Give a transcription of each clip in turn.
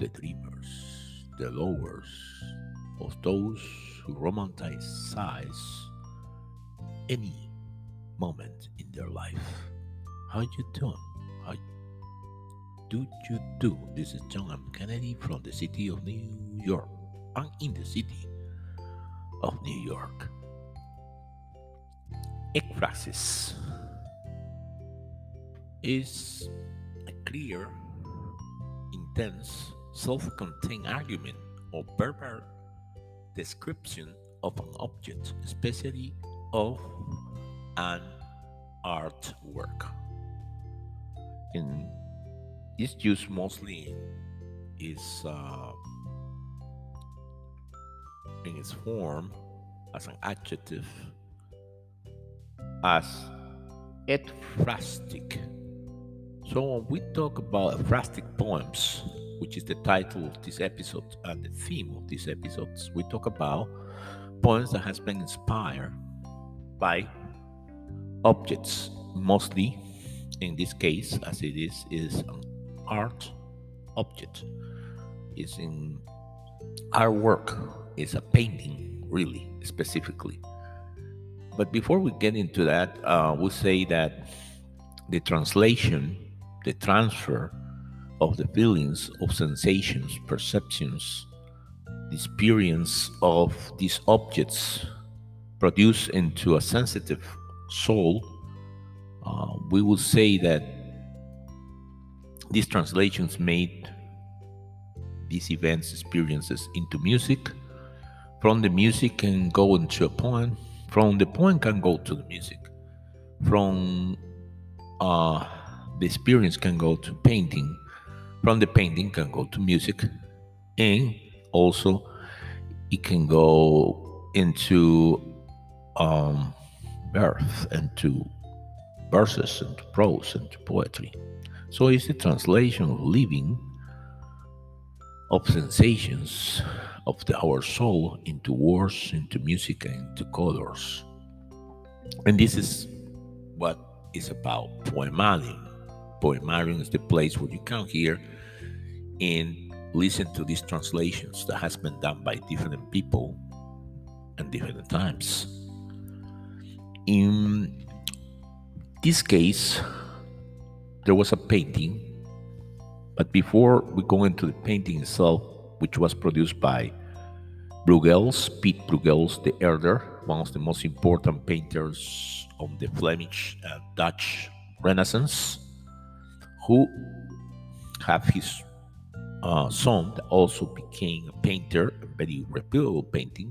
the dreamers, the lovers, of those who romanticize any moment in their life. How you doing? How do you do? This is John M. Kennedy from the city of New York. I'm in the city of New York. Ekphrasis is a clear, intense, self contained argument or verbal description of an object, especially of an artwork. It's used mostly in its, uh, in its form as an adjective, as ekphrastic. So when we talk about ekphrastic poems, which is the title of this episode and the theme of these episodes, we talk about poems that has been inspired by objects, mostly in this case, as it is, is an art object. It's in artwork, It's a painting, really specifically. But before we get into that, uh, we'll say that the translation, the transfer of the feelings, of sensations, perceptions, the experience of these objects produced into a sensitive soul, uh, we will say that these translations made these events, experiences into music. From the music can go into a poem. From the poem can go to the music. From uh, the experience can go to painting from the painting can go to music and also it can go into um, verse and to verses and to prose and to poetry. So it's a translation of living of sensations of the, our soul into words into music and into colors. And this is what is about poemarium poemarium is the place where you come here and listen to these translations that has been done by different people and different times. In this case, there was a painting, but before we go into the painting itself, which was produced by Bruegels, Piet Bruegels the elder, one of the most important painters of the Flemish and Dutch Renaissance, who have his uh, son that also became a painter, a very reputable painting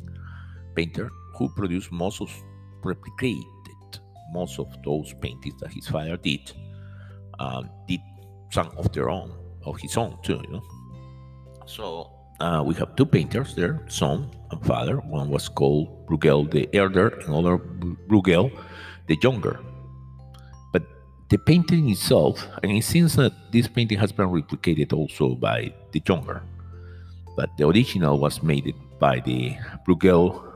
painter, who produced most of replicated most of those paintings that his father did. Uh, did some of their own, of his own too, you know. So uh, we have two painters there, son and father. One was called Bruegel the elder, and other Bruegel the younger the painting itself, and it seems that this painting has been replicated also by the younger, but the original was made by the Bruegel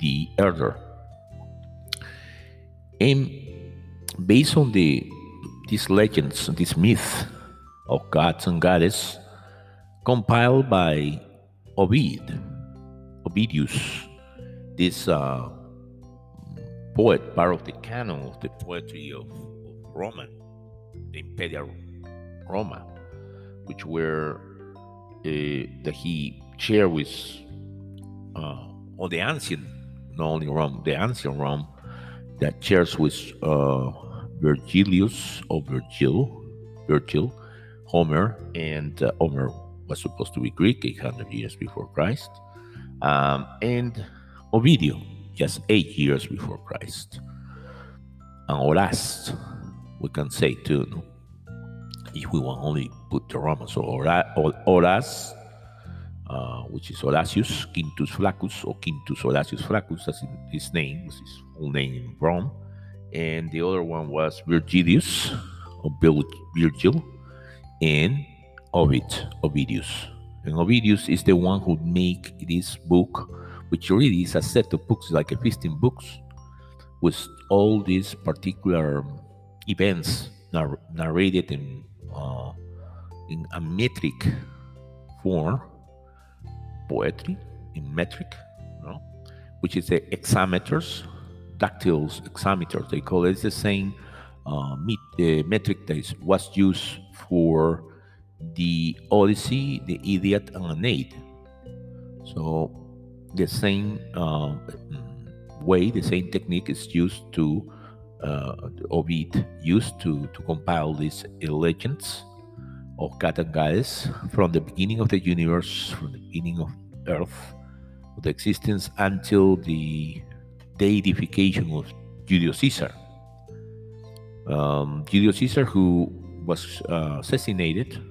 the elder. And based on the these legends, this myth of gods and goddesses, compiled by Ovid, Ovidius, this uh, poet, part of the canon of the poetry of Roman, the Imperial Roma, which were uh, that he shared with uh, all the ancient, not only Rome, the ancient Rome, that shares with uh, Virgilius or Virgil, Virgil, Homer, and uh, Homer was supposed to be Greek 800 years before Christ, um, and Ovidio, just eight years before Christ, and Horace, we can say too. No? If we want only put the Romans, so Horace, uh, which is Horatius Quintus Flaccus or Quintus Horatius Flaccus, that's his name, his full name in Rome. And the other one was Virgilius or Virgil and Ovid, Ovidius. And Ovidius is the one who make this book, which really is a set of books, like a 15 books, with all these particular events nar- narrated in uh, in a metric form, poetry in metric, which is the hexameters, dactyls, hexameters. They call it. It's the same uh, met- uh, metric that is, was used for the Odyssey, the Iliad, and Aeneid. So the same uh, way, the same technique is used to uh, Ovid used to, to compile these legends of Cat and Goddess from the beginning of the universe, from the beginning of Earth, of the existence until the deification of Julius Caesar. Um, Julius Caesar, who was uh, assassinated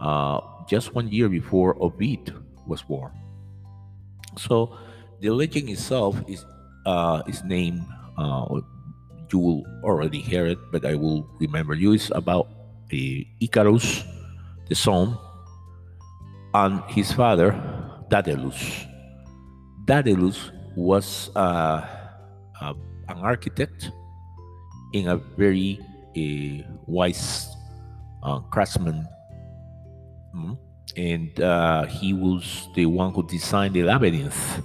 uh, just one year before Ovid was born. So the legend itself is uh, is named. You will already hear it, but I will remember you. It's about uh, Icarus, the son, and his father, Daedalus. Daedalus was uh, uh, an architect in a very uh, wise craftsman. Mm. And uh, he was the one who designed the labyrinth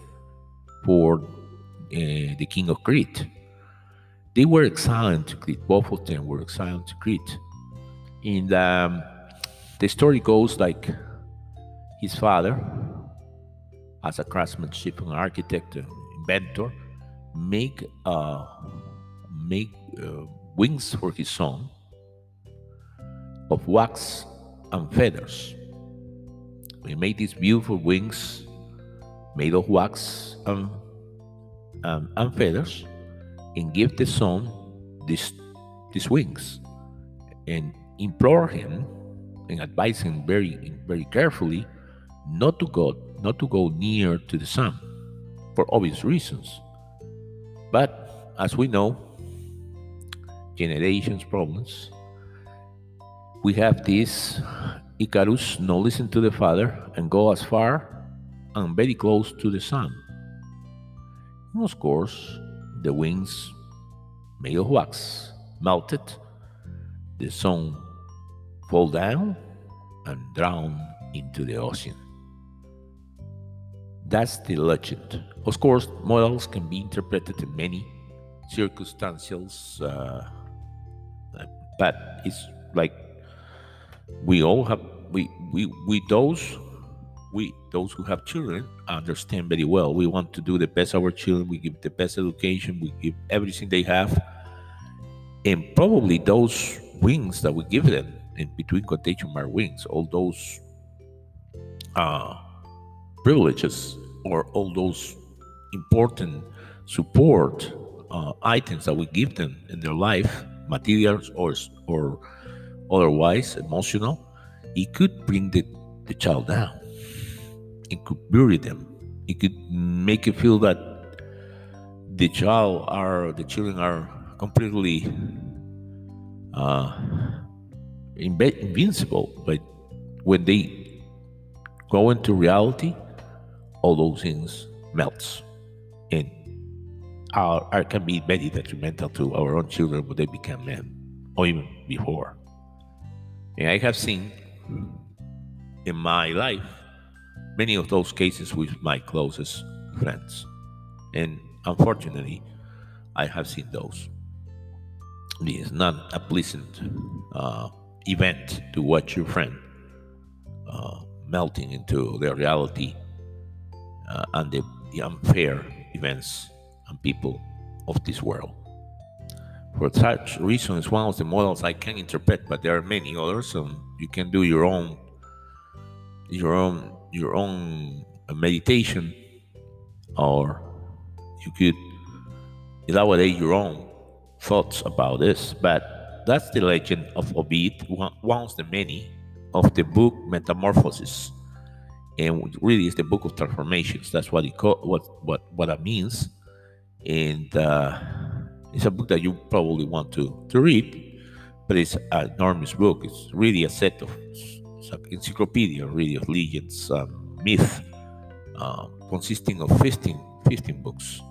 for uh, the king of Crete. They were exiled to Crete. Both of them were exiled to Crete. And um, the story goes like his father, as a craftsmanship, an architect, an inventor, make uh, make uh, wings for his son of wax and feathers. He made these beautiful wings made of wax and, and, and feathers and give the son these, these wings and implore him and advise him very very carefully not to go not to go near to the sun for obvious reasons. But as we know generations problems we have this icarus no listen to the father and go as far and very close to the sun. And of course the wings made of wax melted the son fall down and drown into the ocean that's the legend. Of course, models can be interpreted in many circumstances, uh, but it's like we all have we we we those we those who have children understand very well. We want to do the best our children. We give the best education. We give everything they have, and probably those wings that we give them in between quotation mark wings, all those uh, privileges or all those important support uh, items that we give them in their life, materials or or otherwise emotional, it could bring the, the child down. It could bury them. It could make you feel that the child are the children are completely uh, invincible. But when they go into reality, all those things melts and are, are, can be very detrimental to our own children when they become men or even before. And I have seen in my life many of those cases with my closest friends. And unfortunately, I have seen those. It is not a pleasant uh, event to watch your friend uh, melting into their reality uh, and the, unfair events and people of this world. For such reasons, one of the models I can interpret, but there are many others, and you can do your own, your own, your own meditation, or you could elaborate your own thoughts about this. But that's the legend of one of the many of the book Metamorphosis and really it's the book of transformations. That's what it co- what what what that means, and uh, it's a book that you probably want to to read, but it's an enormous book. It's really a set of encyclopedia, really of legends, um, myth, uh, consisting of 15, 15 books.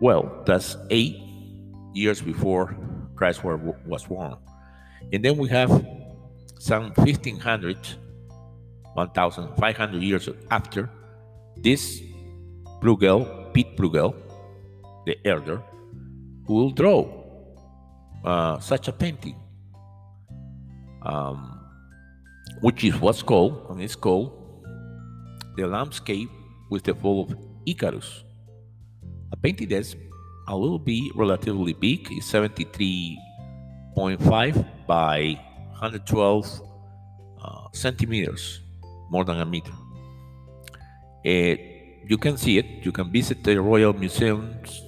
Well, that's eight years before Christ was born. And then we have some 1500, 1500 years after, this Bruegel, Pete Bruegel, the elder, who will draw uh, such a painting, um, which is what's called, and it's called the landscape with the fall of Icarus. A painting that's a little bit relatively big, it's 73.5 by 112 uh, centimeters, more than a meter. Uh, you can see it. You can visit the Royal Museums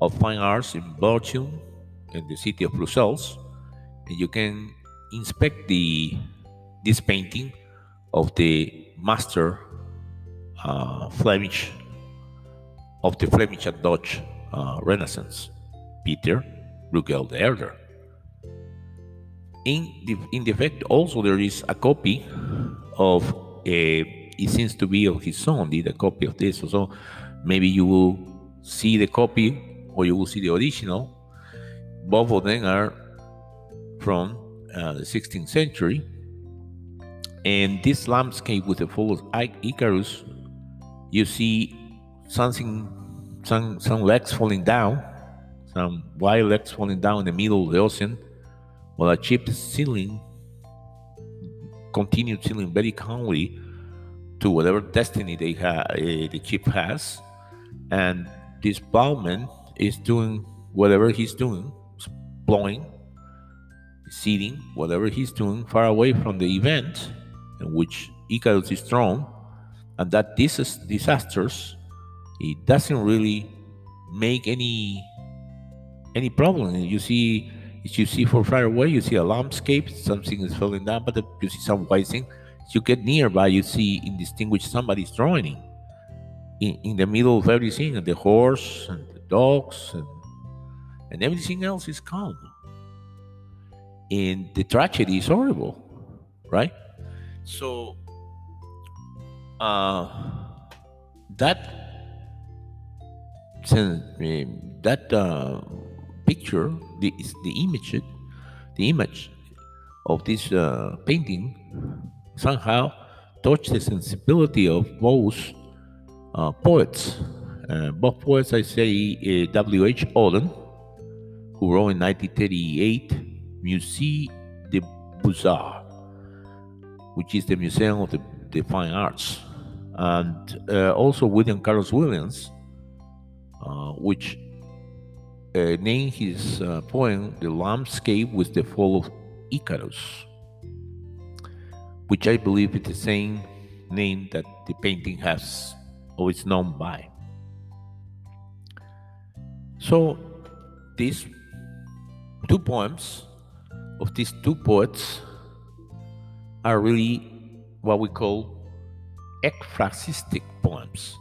of Fine Arts in Belgium, in the city of Brussels, and you can inspect the this painting of the master uh, Flemish of the Flemish and Dutch uh, Renaissance, Peter Bruegel the Elder. In the in the also there is a copy of a. It seems to be of his son did a copy of this. So maybe you will see the copy or you will see the original. Both of them are from uh, the 16th century. And this landscape with the fall of Icarus you see something, some some legs falling down, some wild legs falling down in the middle of the ocean, while a ship is sailing, continued sailing very calmly to whatever destiny they ha- uh, the ship has, and this bowman is doing whatever he's doing, blowing, seating, whatever he's doing, far away from the event in which Icarus is thrown and that these disasters it doesn't really make any any problem. You see if you see from far away you see a landscape something is falling down but you see some white thing you get nearby you see indistinguished somebody's drawing in, in the middle of everything and the horse and the dogs and, and everything else is calm. And the tragedy is horrible right so uh, that that uh, picture, the the image, the image of this uh, painting somehow touched the sensibility of both uh, poets. Uh, both poets, I say, uh, W. H. Auden, who wrote in 1938 Musée de Beaux-Arts, which is the museum of the, the fine arts and uh, also William Carlos Williams, uh, which uh, named his uh, poem "The Landscape with the Fall of Icarus," which I believe is the same name that the painting has or is known by. So, these two poems of these two poets are really what we call ekphrasistic poems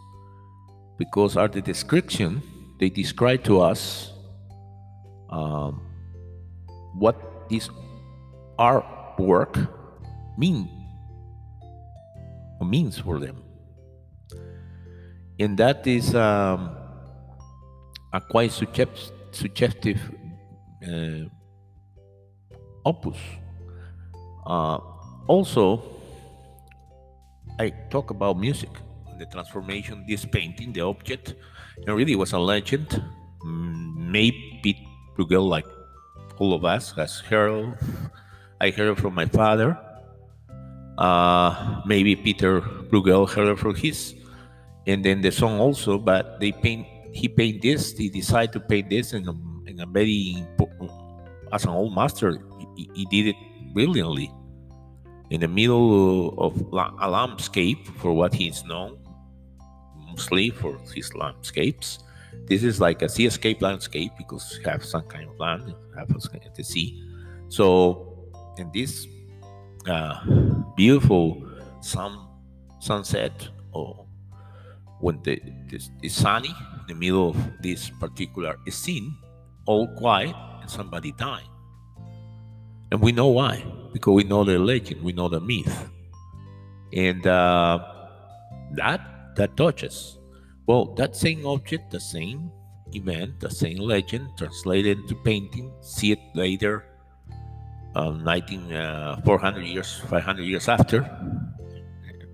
because are the description they describe to us um, what this artwork mean means for them. And that is um, a quite suggestive uh, opus. Uh, also I talk about music, the transformation, this painting, the object, and really was a legend. Mm, maybe Bruegel, like all of us, has heard. I heard from my father. Uh, maybe Peter Bruegel heard it from his, and then the song also. But they paint. He paint this. He decided to paint this in a, in a very as an old master. He, he did it brilliantly in the middle of a landscape for what he's known, mostly for his landscapes. This is like a seascape landscape because you have some kind of land, have the sea. So, in this uh, beautiful sun sunset, or when the, the sunny in the middle of this particular scene, all quiet, and somebody died. And we know why, because we know the legend, we know the myth. And uh, that that touches. Well, that same object, the same event, the same legend, translated into painting. See it later, um, 19, uh, 400 years, 500 years after,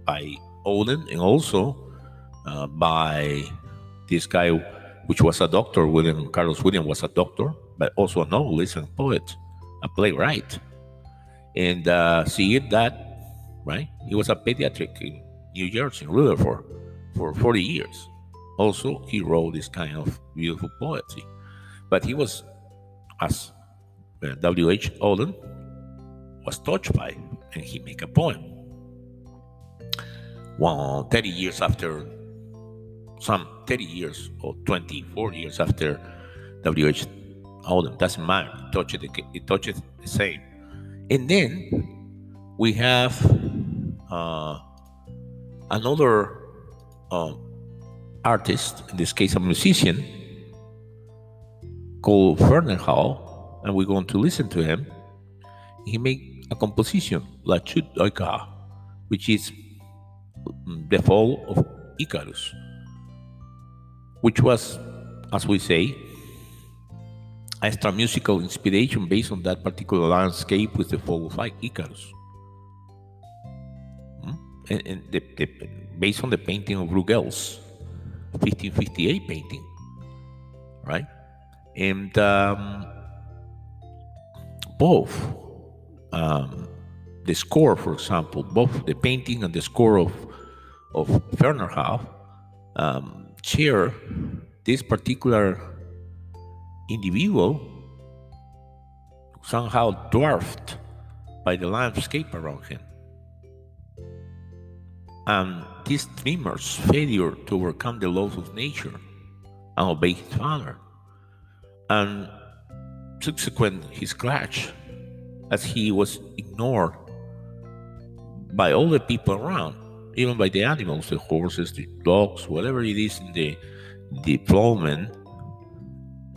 by Auden, and also uh, by this guy, which was a doctor. William Carlos William was a doctor, but also a novelist and poet, a playwright. And uh, seeing that, right, he was a pediatric in New Jersey, in Rutherford, for 40 years. Also, he wrote this kind of beautiful poetry. But he was, as uh, W.H. Auden was touched by, and he make a poem. Well, 30 years after, some 30 years or 24 years after W.H. Auden, doesn't matter, it touches, the, it touches the same. And then we have uh, another uh, artist, in this case a musician, called Ferneyhough, and we're going to listen to him. He made a composition, La Chute d'Icare, which is the fall of Icarus, which was, as we say, extra musical inspiration based on that particular landscape with the fall of Icarus. Hmm? And, and the, the, based on the painting of Bruegels, 1558 painting, right? And um, both um, the score, for example, both the painting and the score of of Werner um, share this particular individual somehow dwarfed by the landscape around him. And this dreamer's failure to overcome the laws of nature and obey his father, and subsequent his crash as he was ignored by all the people around, even by the animals, the horses, the dogs, whatever it is in the deployment,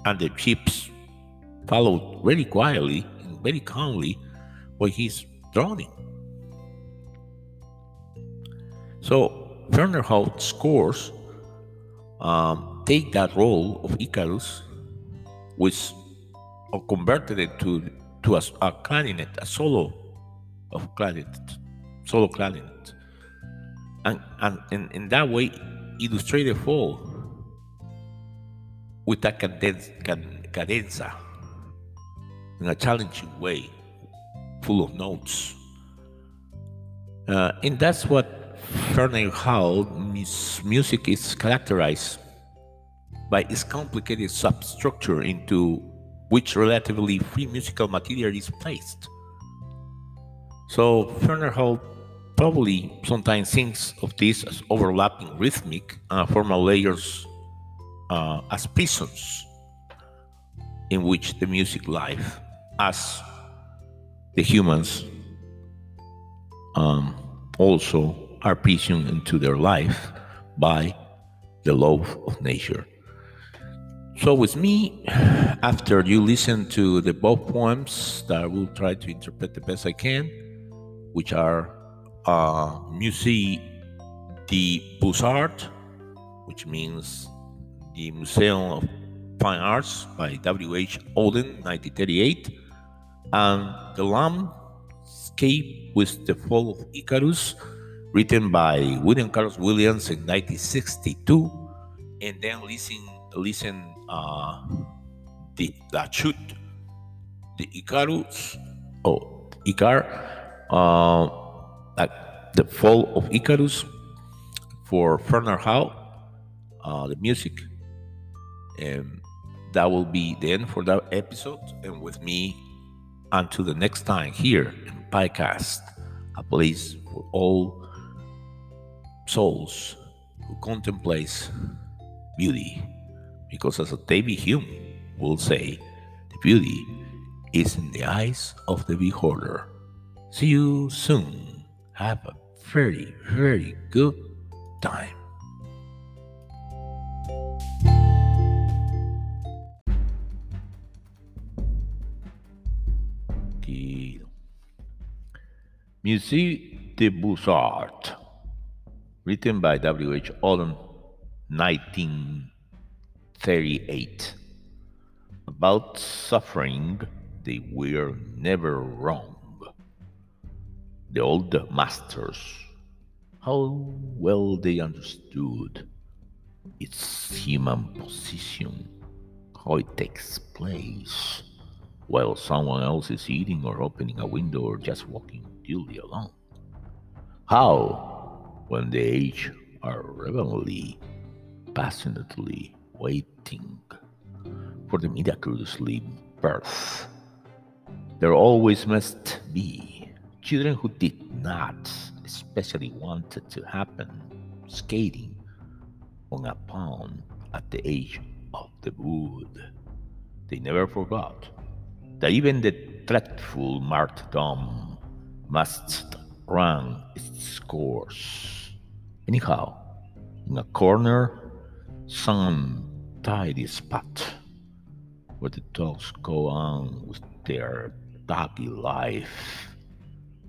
and the chips followed very quietly and very calmly while he's drowning. So Ferneyhough's scores um, take that role of Icarus, which or converted it to to a, a clarinet, a solo of clarinet, solo clarinet, and and in, in that way illustrated fall with a cadenza, cadenza in a challenging way, full of notes. Uh, and that's what Ferneyhough music is characterized by its complicated substructure into which relatively free musical material is placed. So Ferneyhough probably sometimes thinks of this as overlapping rhythmic and formal layers uh, as prisons in which the music life, as the humans um, also are prisoned into their life by the law of nature. So, with me, after you listen to the both poems that I will try to interpret the best I can, which are uh, Musée de Beaux-Arts, which means the Museum of Fine Arts by W.H. Auden, 1938, and The Landscape with the Fall of Icarus, written by William Carlos Williams in 1962, and then listen listen uh, the La Chute, the Icarus, oh Icar, uh, the fall of Icarus for Ferneyhough, uh, the music, and that will be the end for that episode. And with me, until the next time here in podcast, a place for all souls who contemplates beauty, because as a David Hume will say, the beauty is in the eyes of the beholder. See you soon. Have a very, very good time. Musée de Beaux-Arts written by W.H. Auden, 1938, About suffering, they were never wrong. The old masters, how well they understood its human position, how it takes place while someone else is eating or opening a window or just walking duly alone. How, when the age are reverently, passionately waiting for the miraculously birth, there always must be children who did not especially wanted to happen skating on a pond at the edge of the wood. They never forgot that even the dreadful martyrdom must run its course. Anyhow, in a corner, some tidy spot where the dogs go on with their doggy life,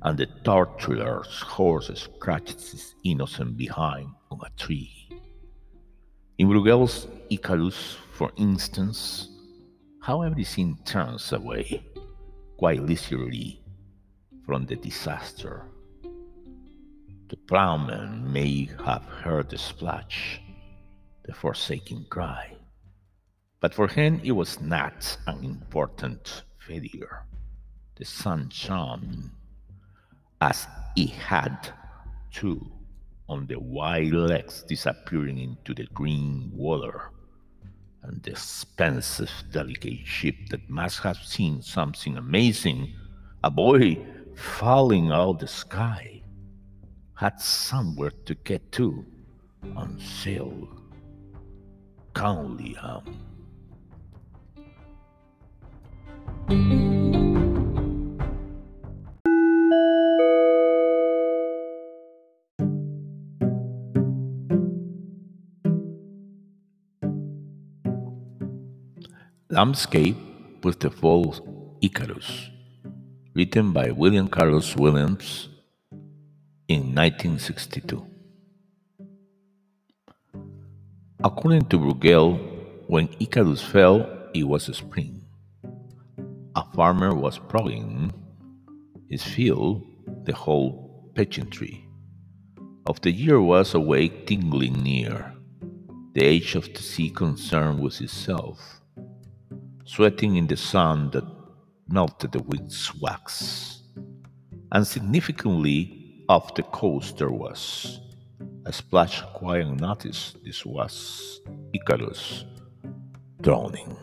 and the torturer's horse scratches his innocent behind on a tree. In Bruegel's Icarus, for instance, how everything turns away quite leisurely from the disaster. The plowman may have heard the splash, the forsaken cry, but for him it was not an important failure. The sun shone as it had to on the white legs disappearing into the green water and the expensive, delicate ship that must have seen something amazing, a boy falling out the sky, had somewhere to get to sail calmly home. Landscape with the Falls Icarus, written by William Carlos Williams in 1962. According to Bruegel, when Icarus fell, it was spring. A farmer was ploughing his field, the whole peasantry of the year was awake tingling near, the age of the sea concerned with itself sweating in the sun that melted the wind's wax. And significantly, off the coast there was a splash quiet notice this was Icarus drowning.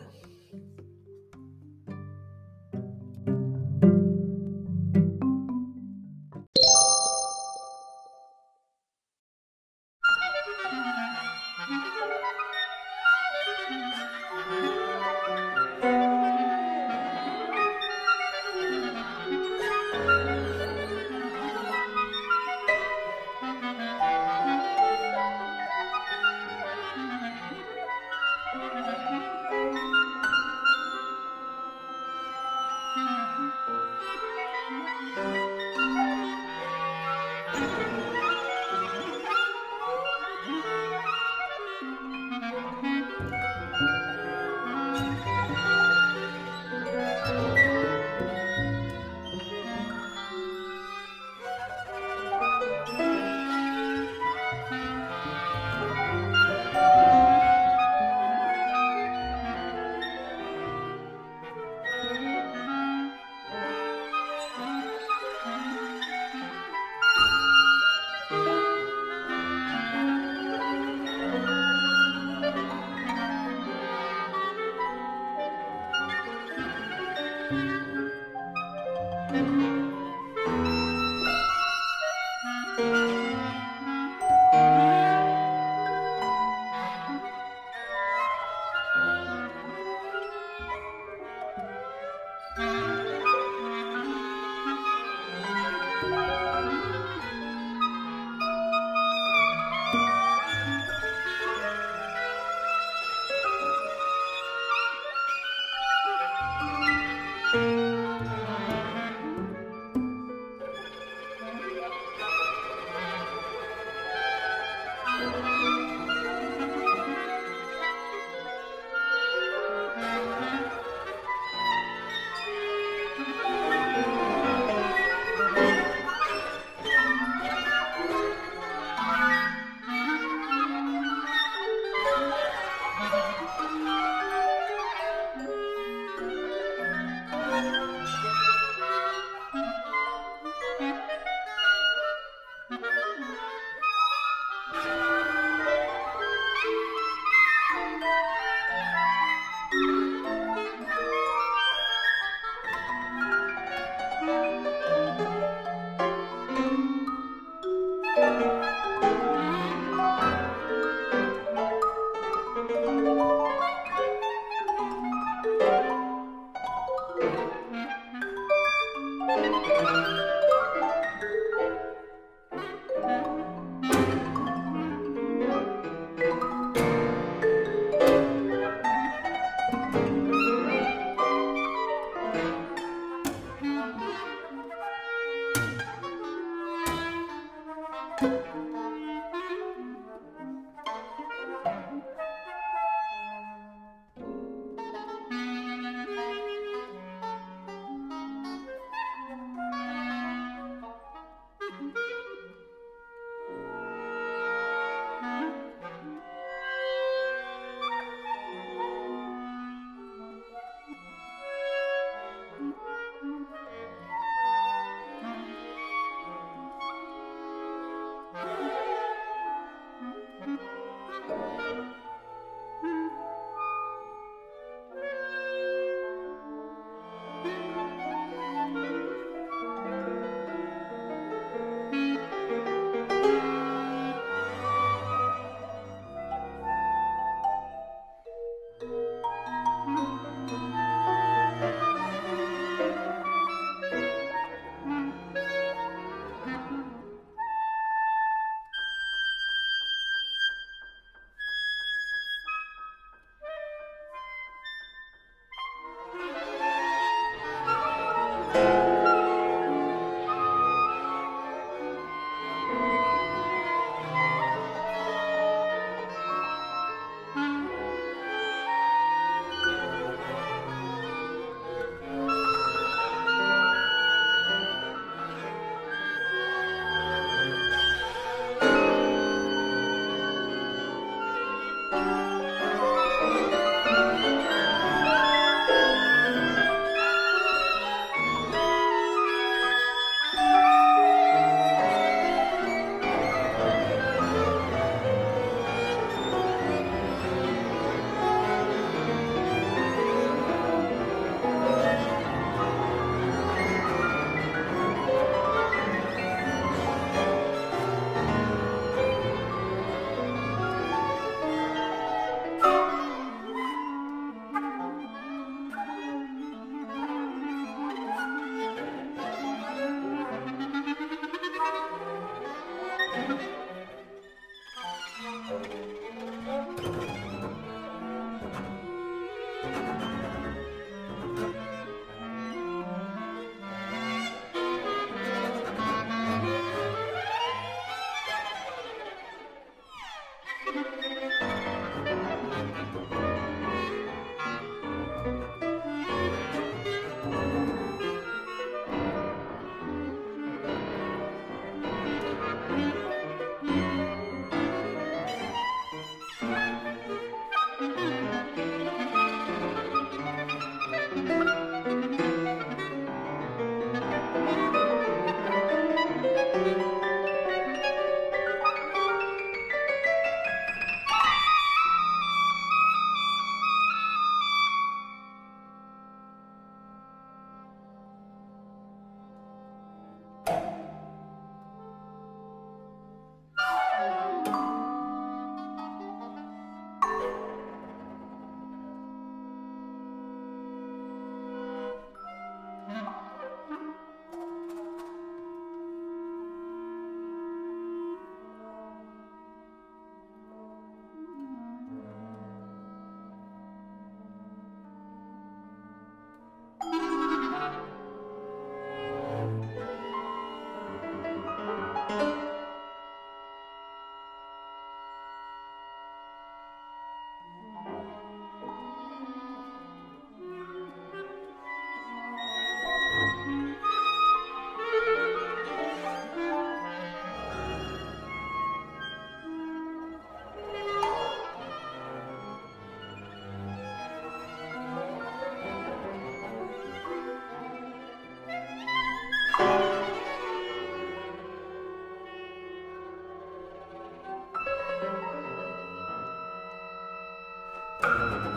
Thank